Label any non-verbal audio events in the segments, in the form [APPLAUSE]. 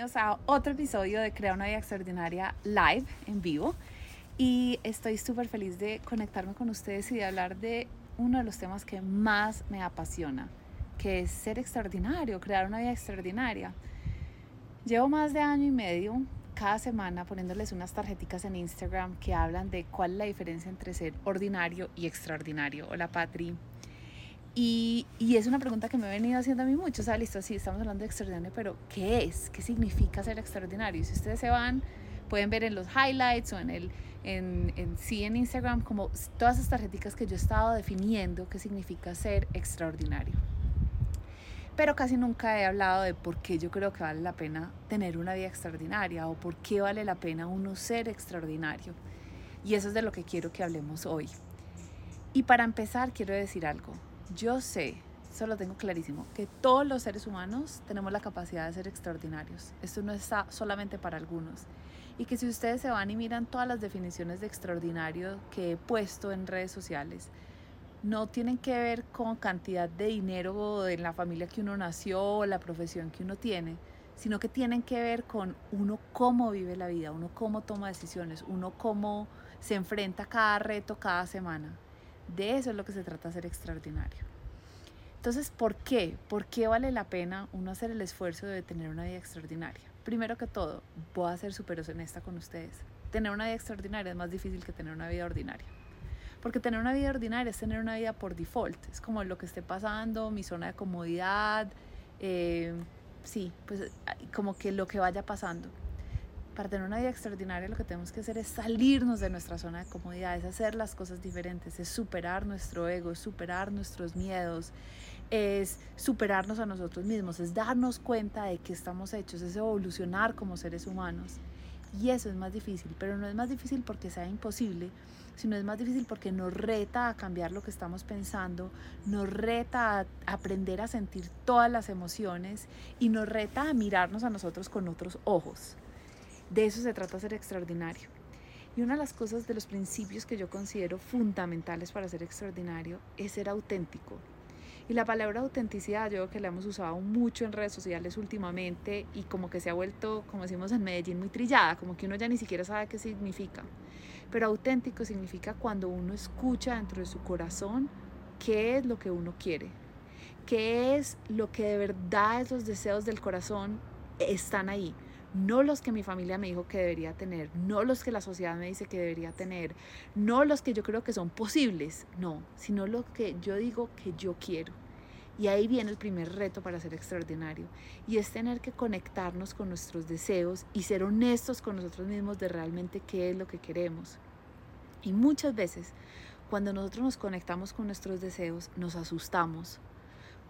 bienvenidos a otro episodio de Crea una vida extraordinaria live en vivo. Y estoy súper feliz de conectarme con ustedes y de hablar de uno de los temas que más me apasiona, que es ser extraordinario, crear una vida extraordinaria. Llevo más de año y medio cada semana poniéndoles unas tarjeticas en Instagram que hablan de cuál es la diferencia entre ser ordinario y extraordinario. Hola Patri. Y, y, es una pregunta que me he venido haciendo a mí mucho. O sea, listo, sí, estamos hablando de extraordinario, pero ¿qué es? ¿Qué significa ser extraordinario? Si ustedes se van, pueden ver en los highlights o en el en, en sí en Instagram como todas esas tarjeticas que yo he estado definiendo qué significa ser extraordinario. Pero casi nunca he hablado de por qué yo creo que vale la pena tener una vida extraordinaria o por qué vale la pena uno ser extraordinario. Y eso es de lo que quiero que hablemos hoy. Y para empezar quiero decir algo yo sé, eso lo tengo clarísimo, que todos los seres humanos tenemos la capacidad de ser extraordinarios. Esto no está solamente para algunos. Y que si ustedes se van y miran todas las definiciones de extraordinario que he puesto en redes sociales, no tienen que ver con cantidad de dinero en la familia que uno nació o la profesión que uno tiene, sino que tienen que ver con uno cómo vive la vida, uno cómo toma decisiones, uno cómo se enfrenta a cada reto cada semana. De eso es lo que se trata ser extraordinario. Entonces, ¿por qué? ¿Por qué vale la pena uno hacer el esfuerzo de tener una vida extraordinaria? Primero que todo, voy a ser súper honesta con ustedes. Tener una vida extraordinaria es más difícil que tener una vida ordinaria. Porque tener una vida ordinaria es tener una vida por default. Es como lo que esté pasando, mi zona de comodidad. Eh, sí, pues como que lo que vaya pasando para tener una vida extraordinaria lo que tenemos que hacer es salirnos de nuestra zona de comodidad, es hacer las cosas diferentes, es superar nuestro ego, es superar nuestros miedos, es superarnos a nosotros mismos, es darnos cuenta de que estamos hechos, es evolucionar como seres humanos. Y eso es más difícil, pero no es más difícil porque sea imposible, sino es más difícil porque nos reta a cambiar lo que estamos pensando, nos reta a aprender a sentir todas las emociones y nos reta a mirarnos a nosotros con otros ojos. De eso se trata ser extraordinario. Y una de las cosas de los principios que yo considero fundamentales para ser extraordinario es ser auténtico. Y la palabra autenticidad yo creo que la hemos usado mucho en redes sociales últimamente y como que se ha vuelto, como decimos en Medellín, muy trillada, como que uno ya ni siquiera sabe qué significa. Pero auténtico significa cuando uno escucha dentro de su corazón qué es lo que uno quiere, qué es lo que de verdad esos deseos del corazón están ahí no los que mi familia me dijo que debería tener, no los que la sociedad me dice que debería tener, no los que yo creo que son posibles, no, sino lo que yo digo que yo quiero. Y ahí viene el primer reto para ser extraordinario, y es tener que conectarnos con nuestros deseos y ser honestos con nosotros mismos de realmente qué es lo que queremos. Y muchas veces, cuando nosotros nos conectamos con nuestros deseos, nos asustamos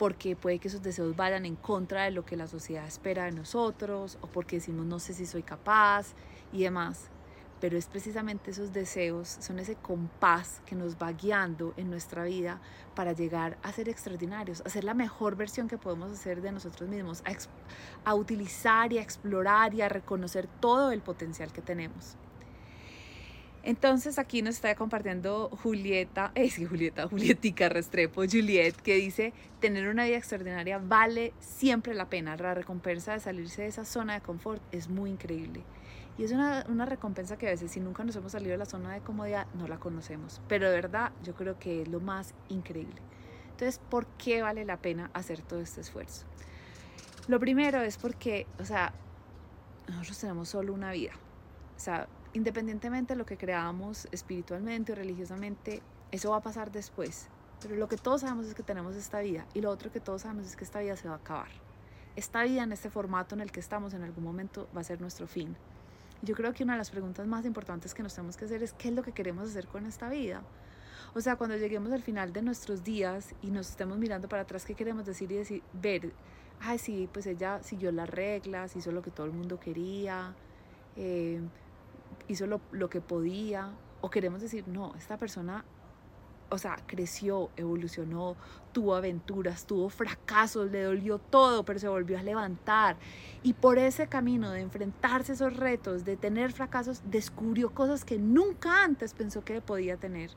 porque puede que esos deseos vayan en contra de lo que la sociedad espera de nosotros o porque decimos no sé si soy capaz y demás. Pero es precisamente esos deseos, son ese compás que nos va guiando en nuestra vida para llegar a ser extraordinarios, a ser la mejor versión que podemos hacer de nosotros mismos, a, a utilizar y a explorar y a reconocer todo el potencial que tenemos. Entonces aquí nos está compartiendo Julieta, [LAUGHS] es que Julieta, Julietica Restrepo, Juliet, que dice, tener una vida extraordinaria vale siempre la pena. La recompensa de salirse de esa zona de confort es muy increíble. Y es una, una, recompensa que a veces si nunca nos hemos salido de la zona de comodidad no la conocemos. Pero de verdad yo creo que es lo más increíble. Entonces, ¿por qué vale la pena hacer todo este esfuerzo? Lo primero es porque, o sea, nosotros tenemos solo una vida. O sea, independientemente de lo que creamos espiritualmente o religiosamente, eso va a pasar después. Pero lo que todos sabemos es que tenemos esta vida y lo otro que todos sabemos es que esta vida se va a acabar. Esta vida en este formato en el que estamos en algún momento va a ser nuestro fin. Yo creo que una de las preguntas más importantes que nos tenemos que hacer es qué es lo que queremos hacer con esta vida. O sea, cuando lleguemos al final de nuestros días y nos estemos mirando para atrás, ¿qué queremos decir y decir, ver, ay, sí, pues ella siguió las reglas, hizo lo que todo el mundo quería, eh, hizo lo, que podía, o queremos decir, no, esta persona o sea, creció, evolucionó, tuvo aventuras, tuvo fracasos, le dolió todo, pero se volvió a levantar. Y por ese camino de enfrentarse a esos retos, de tener fracasos, descubrió cosas que nunca antes pensó que podía tener.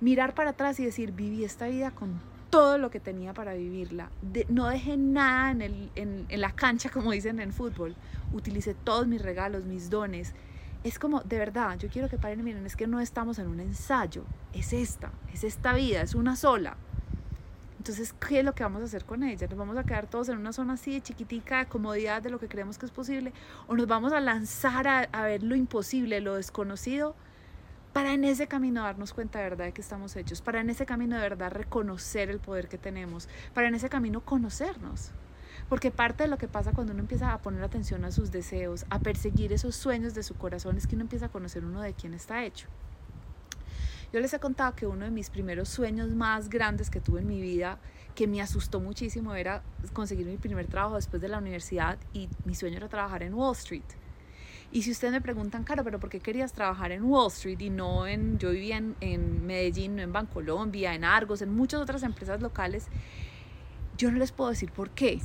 Mirar para atrás y decir, viví esta vida con todo lo que tenía para vivirla. no dejé nada en, el, en la cancha, [LAUGHS] como dicen en fútbol. Utilicé todos mis regalos, mis dones es como, de verdad, yo quiero que paren miren, es que no estamos en un ensayo, es esta, es esta vida, es una sola. Entonces, ¿qué es lo que vamos a hacer con ella? ¿Nos vamos a quedar todos en una zona así de chiquitica, de comodidad de lo que creemos que es posible? ¿O nos vamos a lanzar a, a ver lo imposible, lo desconocido? Para en ese camino darnos cuenta de verdad de que estamos hechos, para en ese camino de verdad reconocer el poder que tenemos, para en ese camino conocernos. Porque parte de lo que pasa cuando uno empieza a poner atención a sus deseos, a perseguir esos sueños de su corazón, es que uno empieza a conocer uno de quién está hecho. Yo les he contado que uno de mis primeros sueños más grandes que tuve en mi vida, que me asustó muchísimo, era conseguir mi primer trabajo después de la universidad y mi sueño era trabajar en Wall Street. Y si ustedes me preguntan, Caro, pero ¿por qué querías trabajar en Wall Street y no en, yo vivía en, en Medellín, no en Bancolombia, en Argos, en muchas otras empresas locales? Yo no les puedo decir por qué,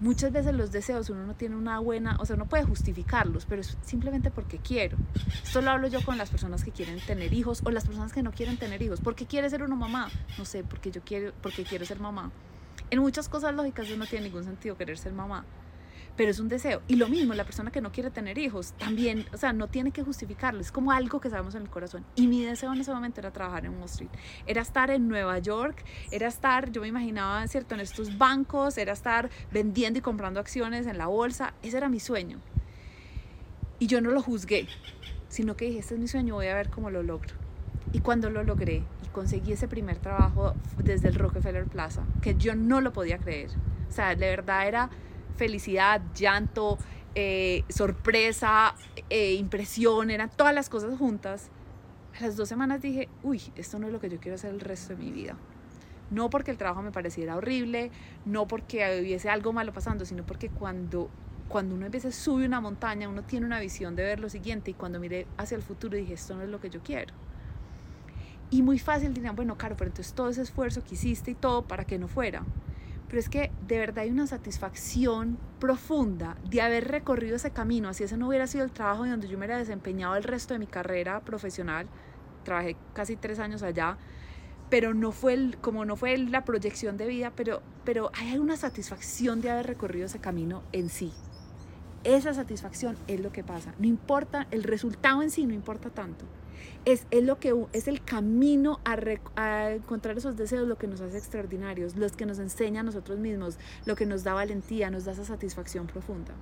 Muchas veces los deseos uno no tiene una buena, o sea, no puede justificarlos, pero es simplemente porque quiero. Esto lo hablo yo con las personas que quieren tener hijos o las personas que no quieren tener hijos. ¿Por qué quiere ser una mamá? No sé, porque yo quiero, porque quiero ser mamá. En muchas cosas lógicas no tiene ningún sentido querer ser mamá pero es un deseo. Y lo mismo, la persona que no quiere tener hijos, también, o sea, no tiene que justificarlo, es como algo que sabemos en el corazón. Y mi deseo en ese momento era trabajar en Wall Street, era estar en Nueva York, era estar, yo me imaginaba, ¿cierto?, en estos bancos, era estar vendiendo y comprando acciones en la bolsa, ese era mi sueño. Y yo no lo juzgué, sino que dije, este es mi sueño, voy a ver cómo lo logro. Y cuando lo logré y conseguí ese primer trabajo desde el Rockefeller Plaza, que yo no lo podía creer, o sea, de verdad era felicidad, llanto, eh, sorpresa, eh, impresión, eran todas las cosas juntas. A las dos semanas dije, uy, esto no es lo que yo quiero hacer el resto de mi vida. No porque el trabajo me pareciera horrible, no porque hubiese algo malo pasando, sino porque cuando, cuando uno a subir una montaña, uno tiene una visión de ver lo siguiente y cuando miré hacia el futuro dije, esto no es lo que yo quiero. Y muy fácil dirían, bueno, claro, pero entonces todo ese esfuerzo que hiciste y todo para que no fuera. Pero es que de verdad hay una satisfacción profunda de haber recorrido ese camino. Así ese no hubiera sido el trabajo donde yo me hubiera desempeñado el resto de mi carrera profesional. Trabajé casi tres años allá, pero no fue el, como no fue la proyección de vida, pero, pero hay una satisfacción de haber recorrido ese camino en sí. Esa satisfacción es lo que pasa. No importa, el resultado en sí no importa tanto es, lo que, es el camino a, a, encontrar esos deseos lo que nos hace extraordinarios, los que nos enseña a nosotros mismos, lo que nos da valentía, nos da esa satisfacción profunda.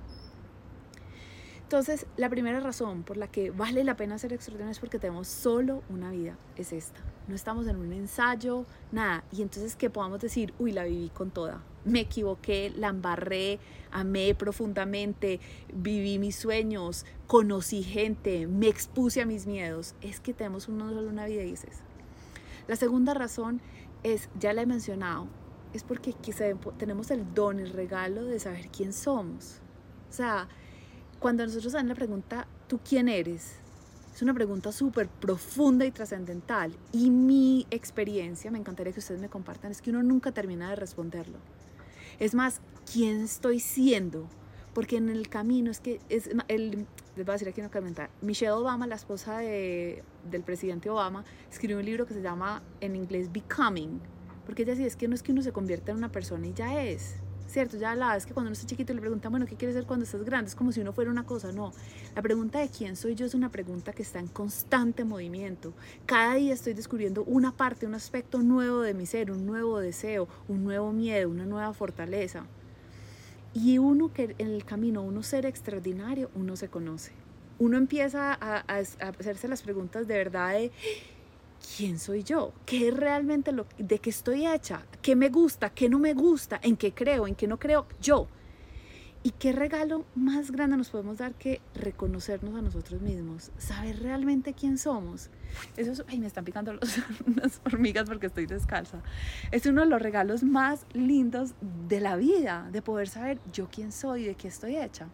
Entonces, la primera razón por la que vale la pena ser extraordinario es porque tenemos solo una vida, es esta. No estamos en un ensayo, nada. Y entonces que podamos decir, uy, la viví con toda, me equivoqué, la embarré, amé profundamente, viví mis sueños, conocí gente, me expuse a mis miedos. Es que tenemos una solo una vida, dices. La segunda razón es, ya la he mencionado, es porque tenemos el don, el regalo de saber quién somos. O sea, cuando nosotros hacemos la pregunta, ¿tú quién eres? Es una pregunta súper profunda y trascendental. Y mi experiencia, me encantaría que ustedes me compartan, es que uno nunca termina de responderlo. Es más, ¿quién estoy siendo? Porque en el camino es que, es el, les voy a decir aquí una comentar, Michelle Obama, la esposa de, del presidente Obama, escribió un libro que se llama en inglés Becoming, porque ella decía, es que no es que uno se convierta en una persona y ya es, ¿cierto? Ya la es que cuando uno está chiquito le preguntan, bueno, ¿qué quieres ser cuando estás grande? Es como si uno fuera una cosa, no. La pregunta de quién soy yo es una pregunta que está en constante movimiento. Cada día estoy descubriendo una parte, un aspecto nuevo de mi ser, un nuevo deseo, un nuevo miedo, una nueva fortaleza. Y uno que en el camino, uno ser extraordinario, uno se conoce. Uno empieza a, a hacerse las preguntas de verdad de quién soy yo, qué es realmente lo de qué estoy hecha, qué me gusta, qué no me gusta, en qué creo, en qué no creo yo. Y qué regalo más grande nos podemos dar que reconocernos a nosotros mismos, saber realmente quién somos. Eso es, ay, me están picando los, [LAUGHS] unas hormigas porque estoy descalza. Es uno de los regalos más lindos de la vida, de poder saber yo quién soy, de qué estoy hecha.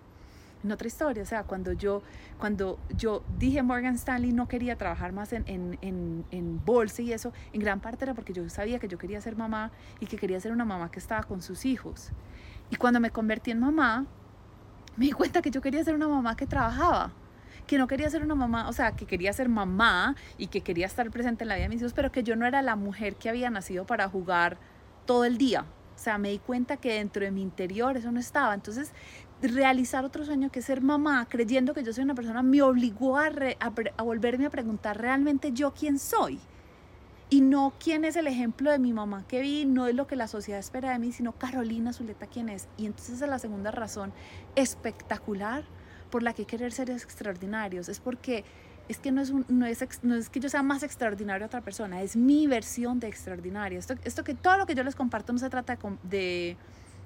En otra historia. O sea, cuando yo, cuando yo dije Morgan Stanley no quería trabajar más en, en, en, en, bolsa y eso, en gran parte era porque yo sabía que yo quería ser mamá y que quería ser una mamá que estaba con sus hijos. Y cuando me convertí en mamá, me di cuenta que yo quería ser una mamá que trabajaba que no quería ser una mamá, o sea, que quería ser mamá y que quería estar presente en la vida de mis hijos, pero que yo no era la mujer que había nacido para jugar todo el día. O sea, me di cuenta que dentro de mi interior eso no estaba. Entonces, realizar otro sueño que ser mamá, creyendo que yo soy una persona, me obligó a, a, volverme a preguntar realmente yo quién soy. Y no quién es el ejemplo de mi mamá que vi, no es lo que la sociedad espera de mí, sino Carolina Zuleta quién es. Y entonces es la segunda razón espectacular por la que querer ser extraordinarios. Es porque es que no es, no, es, no es que yo sea más extraordinario a otra persona, es mi versión de extraordinario. Esto, esto que todo lo que yo les comparto no se trata de, de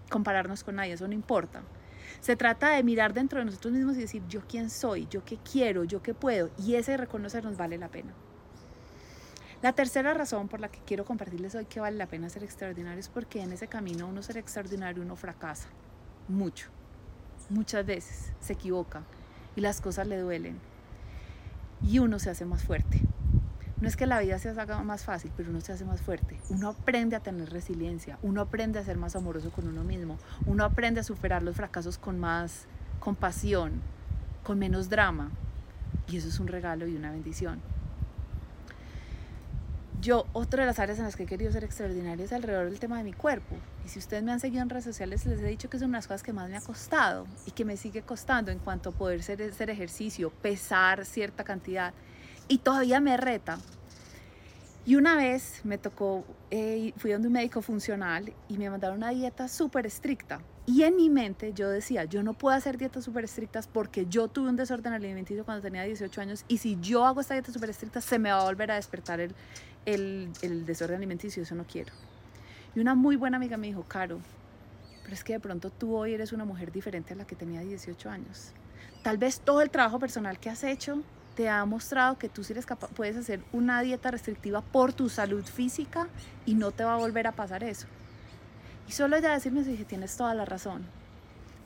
compararnos con nadie, eso no importa. Se trata de mirar dentro de nosotros mismos y decir, yo quién soy, yo qué quiero, yo qué puedo. Y ese reconocernos vale la pena. La tercera razón por la que quiero compartirles hoy que vale la pena ser extraordinario es porque en ese camino uno ser extraordinario uno fracasa mucho. Muchas veces se equivoca y las cosas le duelen. Y uno se hace más fuerte. No es que la vida se haga más fácil, pero uno se hace más fuerte. Uno aprende a tener resiliencia, uno aprende a ser más amoroso con uno mismo, uno aprende a superar los fracasos con más compasión, con menos drama. Y eso es un regalo y una bendición. Yo, otra de las áreas en las que he querido ser extraordinaria es alrededor del tema de mi cuerpo. Y si ustedes me han seguido en redes sociales, les he dicho que es una de las cosas que más me ha costado y que me sigue costando en cuanto a poder hacer ejercicio, pesar cierta cantidad y todavía me reta. Y una vez me tocó, eh, fui donde un médico funcional y me mandaron una dieta súper estricta. Y en mi mente yo decía, yo no puedo hacer dietas súper estrictas porque yo tuve un desorden alimenticio cuando tenía 18 años y si yo hago esta dieta súper estricta se me va a volver a despertar el, el, el desorden alimenticio, eso no quiero. Y una muy buena amiga me dijo, Caro, pero es que de pronto tú hoy eres una mujer diferente a la que tenía 18 años. Tal vez todo el trabajo personal que has hecho te ha mostrado que tú sí eres capaz, puedes hacer una dieta restrictiva por tu salud física y no te va a volver a pasar eso. Y solo ella decirme dije, tienes toda la razón.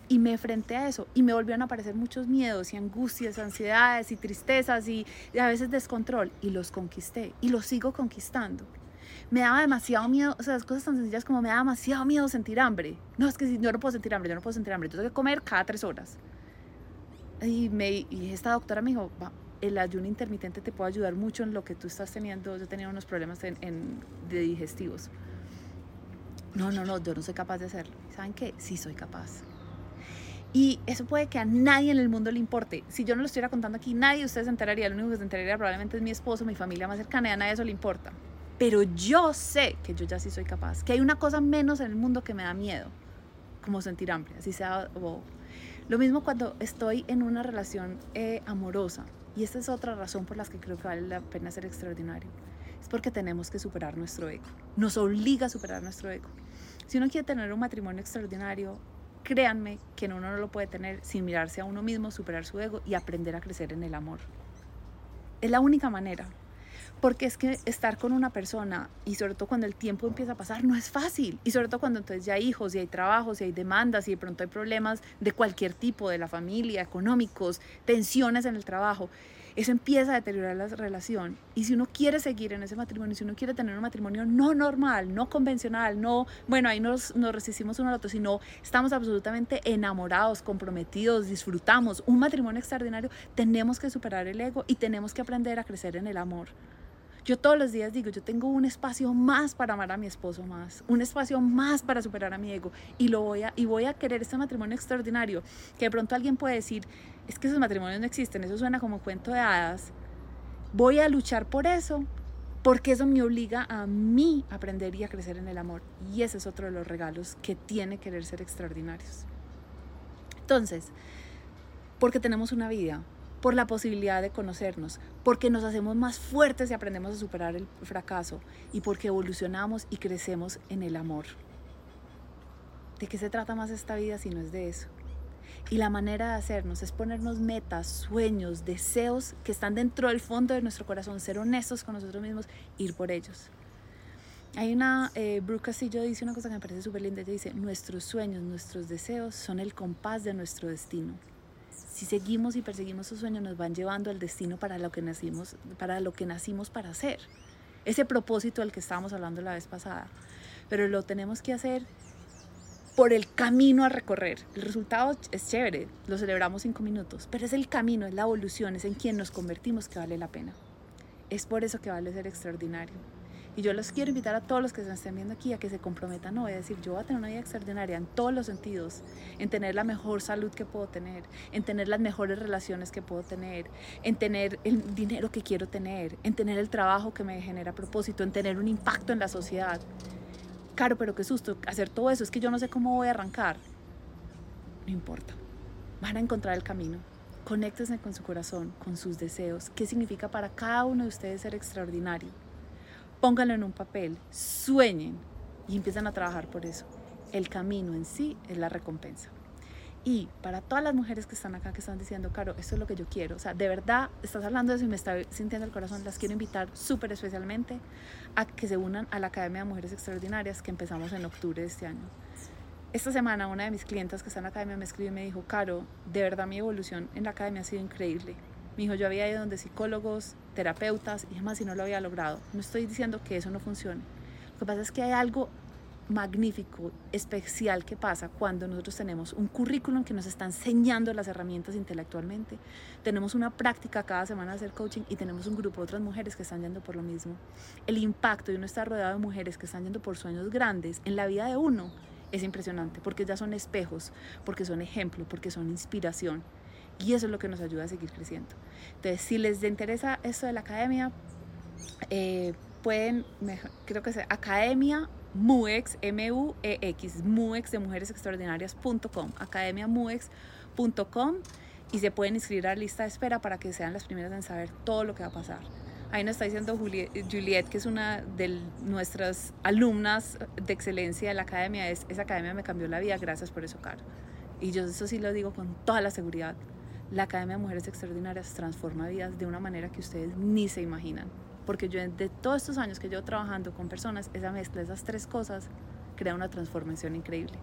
Y me enfrenté a eso y me volvieron a aparecer muchos miedos y angustias, ansiedades y tristezas y, y a veces descontrol y los conquisté y los sigo conquistando. Me daba demasiado miedo, o sea, las cosas tan sencillas como me daba demasiado miedo sentir hambre. No, es que si yo no puedo sentir hambre, yo no puedo sentir hambre, yo tengo que comer cada tres horas. Y, me, y esta doctora me dijo, el ayuno intermitente te puede ayudar mucho en lo que tú estás teniendo. Yo tenía unos problemas en, de digestivos. No, no, no, yo no soy capaz de hacerlo. ¿Saben qué? Sí soy capaz. Y eso puede que a nadie en el mundo le importe. Si yo no lo estuviera contando aquí, nadie de ustedes se enteraría. Lo único que se enteraría probablemente es mi esposo, mi familia más cercana, y a nadie eso le importa. Pero yo sé que yo ya sí soy capaz. Que hay una cosa menos en el mundo que me da miedo, como sentir hambre, así sea. Lo mismo cuando estoy en una relación eh, amorosa y esta es otra razón por la que creo que vale la pena ser extraordinario. Es porque tenemos que superar nuestro ego. Nos obliga a superar nuestro ego. Si uno quiere tener un matrimonio extraordinario, créanme que uno no lo puede tener sin mirarse a uno mismo, superar su ego y aprender a crecer en el amor. Es la única manera. Porque es que estar con una persona y sobre todo cuando el tiempo empieza a pasar no es fácil. Y sobre todo cuando entonces ya hay hijos y hay trabajos y hay demandas y de pronto hay problemas de cualquier tipo, de la familia, económicos, tensiones en el trabajo. Eso empieza a deteriorar la relación. Y si uno quiere seguir en ese matrimonio, si uno quiere tener un matrimonio no normal, no convencional, no, bueno, ahí nos, nos resistimos uno al otro, sino estamos absolutamente enamorados, comprometidos, disfrutamos, un matrimonio extraordinario, tenemos que superar el ego y tenemos que aprender a crecer en el amor. Yo todos los días digo, yo tengo un espacio más para amar a mi esposo más, un espacio más para superar a mi ego y lo voy a y voy a querer este matrimonio extraordinario, que de pronto alguien puede decir, es que esos matrimonios no existen, eso suena como cuento de hadas. Voy a luchar por eso, porque eso me obliga a mí a aprender y a crecer en el amor. Y ese es otro de los regalos que tiene querer ser extraordinarios. Entonces, porque tenemos una vida, por la posibilidad de conocernos, porque nos hacemos más fuertes y aprendemos a superar el fracaso y porque evolucionamos y crecemos en el amor. ¿De qué se trata más esta vida si no es de eso? Y la manera de hacernos es ponernos metas, sueños, deseos que están dentro del fondo de nuestro corazón, ser honestos con nosotros mismos, ir por ellos. Hay una, eh, Brooke Castillo dice una cosa que me parece súper linda, ella dice, nuestros sueños, nuestros deseos son el compás de nuestro destino si seguimos y perseguimos esos sueños, nos van llevando al destino para lo que nacimos para, lo que nacimos para hacer. Ese propósito del que estábamos hablando la vez pasada. Pero lo tenemos que hacer por el camino a recorrer. El resultado es chévere, lo celebramos cinco minutos, pero es el camino, es la evolución, es en quien nos convertimos que vale la pena. Es por eso que vale ser extraordinario. Y yo los quiero invitar a todos los que se estén viendo aquí a que se comprometan no voy a decir, yo voy a tener una vida extraordinaria en todos los sentidos, en tener la mejor salud que puedo tener, en tener las mejores relaciones que puedo tener, en tener el dinero que quiero tener, en tener el trabajo que me genera propósito, en tener un impacto en la sociedad. Claro, pero qué susto hacer todo eso, es que yo no sé cómo voy a arrancar. No importa, van a encontrar el camino. Conéctense con su corazón, con sus deseos. ¿Qué significa para cada uno de ustedes ser extraordinario? Pónganlo en un papel, sueñen y empiezan a trabajar por eso. El camino en sí es la recompensa. Y para todas las mujeres que están acá, que están diciendo, Caro, esto es lo que yo quiero, o sea, de verdad estás hablando de eso y me está sintiendo el corazón, las quiero invitar súper especialmente a que se unan a la Academia de Mujeres Extraordinarias que empezamos en octubre de este año. Esta semana una de mis clientas que está en la academia me escribió y me dijo, Caro, de verdad mi evolución en la academia ha sido increíble. Me dijo, yo había ido donde psicólogos, terapeutas y demás y no lo había logrado. No estoy diciendo que eso no funcione. Lo que pasa es que hay algo magnífico, especial que pasa cuando nosotros tenemos un currículum que nos está enseñando las herramientas intelectualmente, tenemos una práctica cada semana de hacer coaching y tenemos un grupo de otras mujeres que están yendo por lo mismo. El impacto de uno estar rodeado de mujeres que están yendo por sueños grandes en la vida de uno es impresionante porque ya son espejos, porque son ejemplo, porque son inspiración. Y eso es lo que nos ayuda a seguir creciendo. Entonces, si les interesa esto de la academia, eh, pueden, creo que es Academia MUEX, M-U-E-X, MUEX de Mujeres Extraordinarias.com, academiamuex.com y se pueden inscribir a la lista de espera para que sean las primeras en saber todo lo que va a pasar. Ahí nos está diciendo Juliet, que es una de nuestras alumnas de excelencia de la academia, es, esa academia me cambió la vida, gracias por eso, Caro. Y yo eso sí lo digo con toda la seguridad. La Academia de Mujeres Extraordinarias transforma vidas de una manera que ustedes ni se imaginan. Porque yo de todos estos años que llevo trabajando con personas, esa mezcla, esas tres cosas, crea una transformación increíble.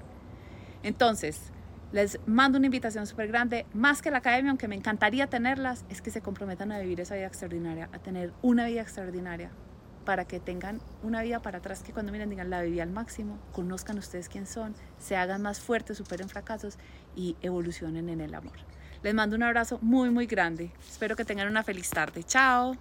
Entonces, les mando una invitación súper grande, más que la academia, aunque me encantaría tenerlas, es que se comprometan a vivir esa vida extraordinaria, a tener una vida extraordinaria, para que tengan una vida para atrás que cuando miren digan la viví al máximo, conozcan ustedes quién son, se hagan más fuertes, superen fracasos y evolucionen en el amor. Les mando un abrazo muy, muy grande. Espero que tengan una feliz tarde. Chao.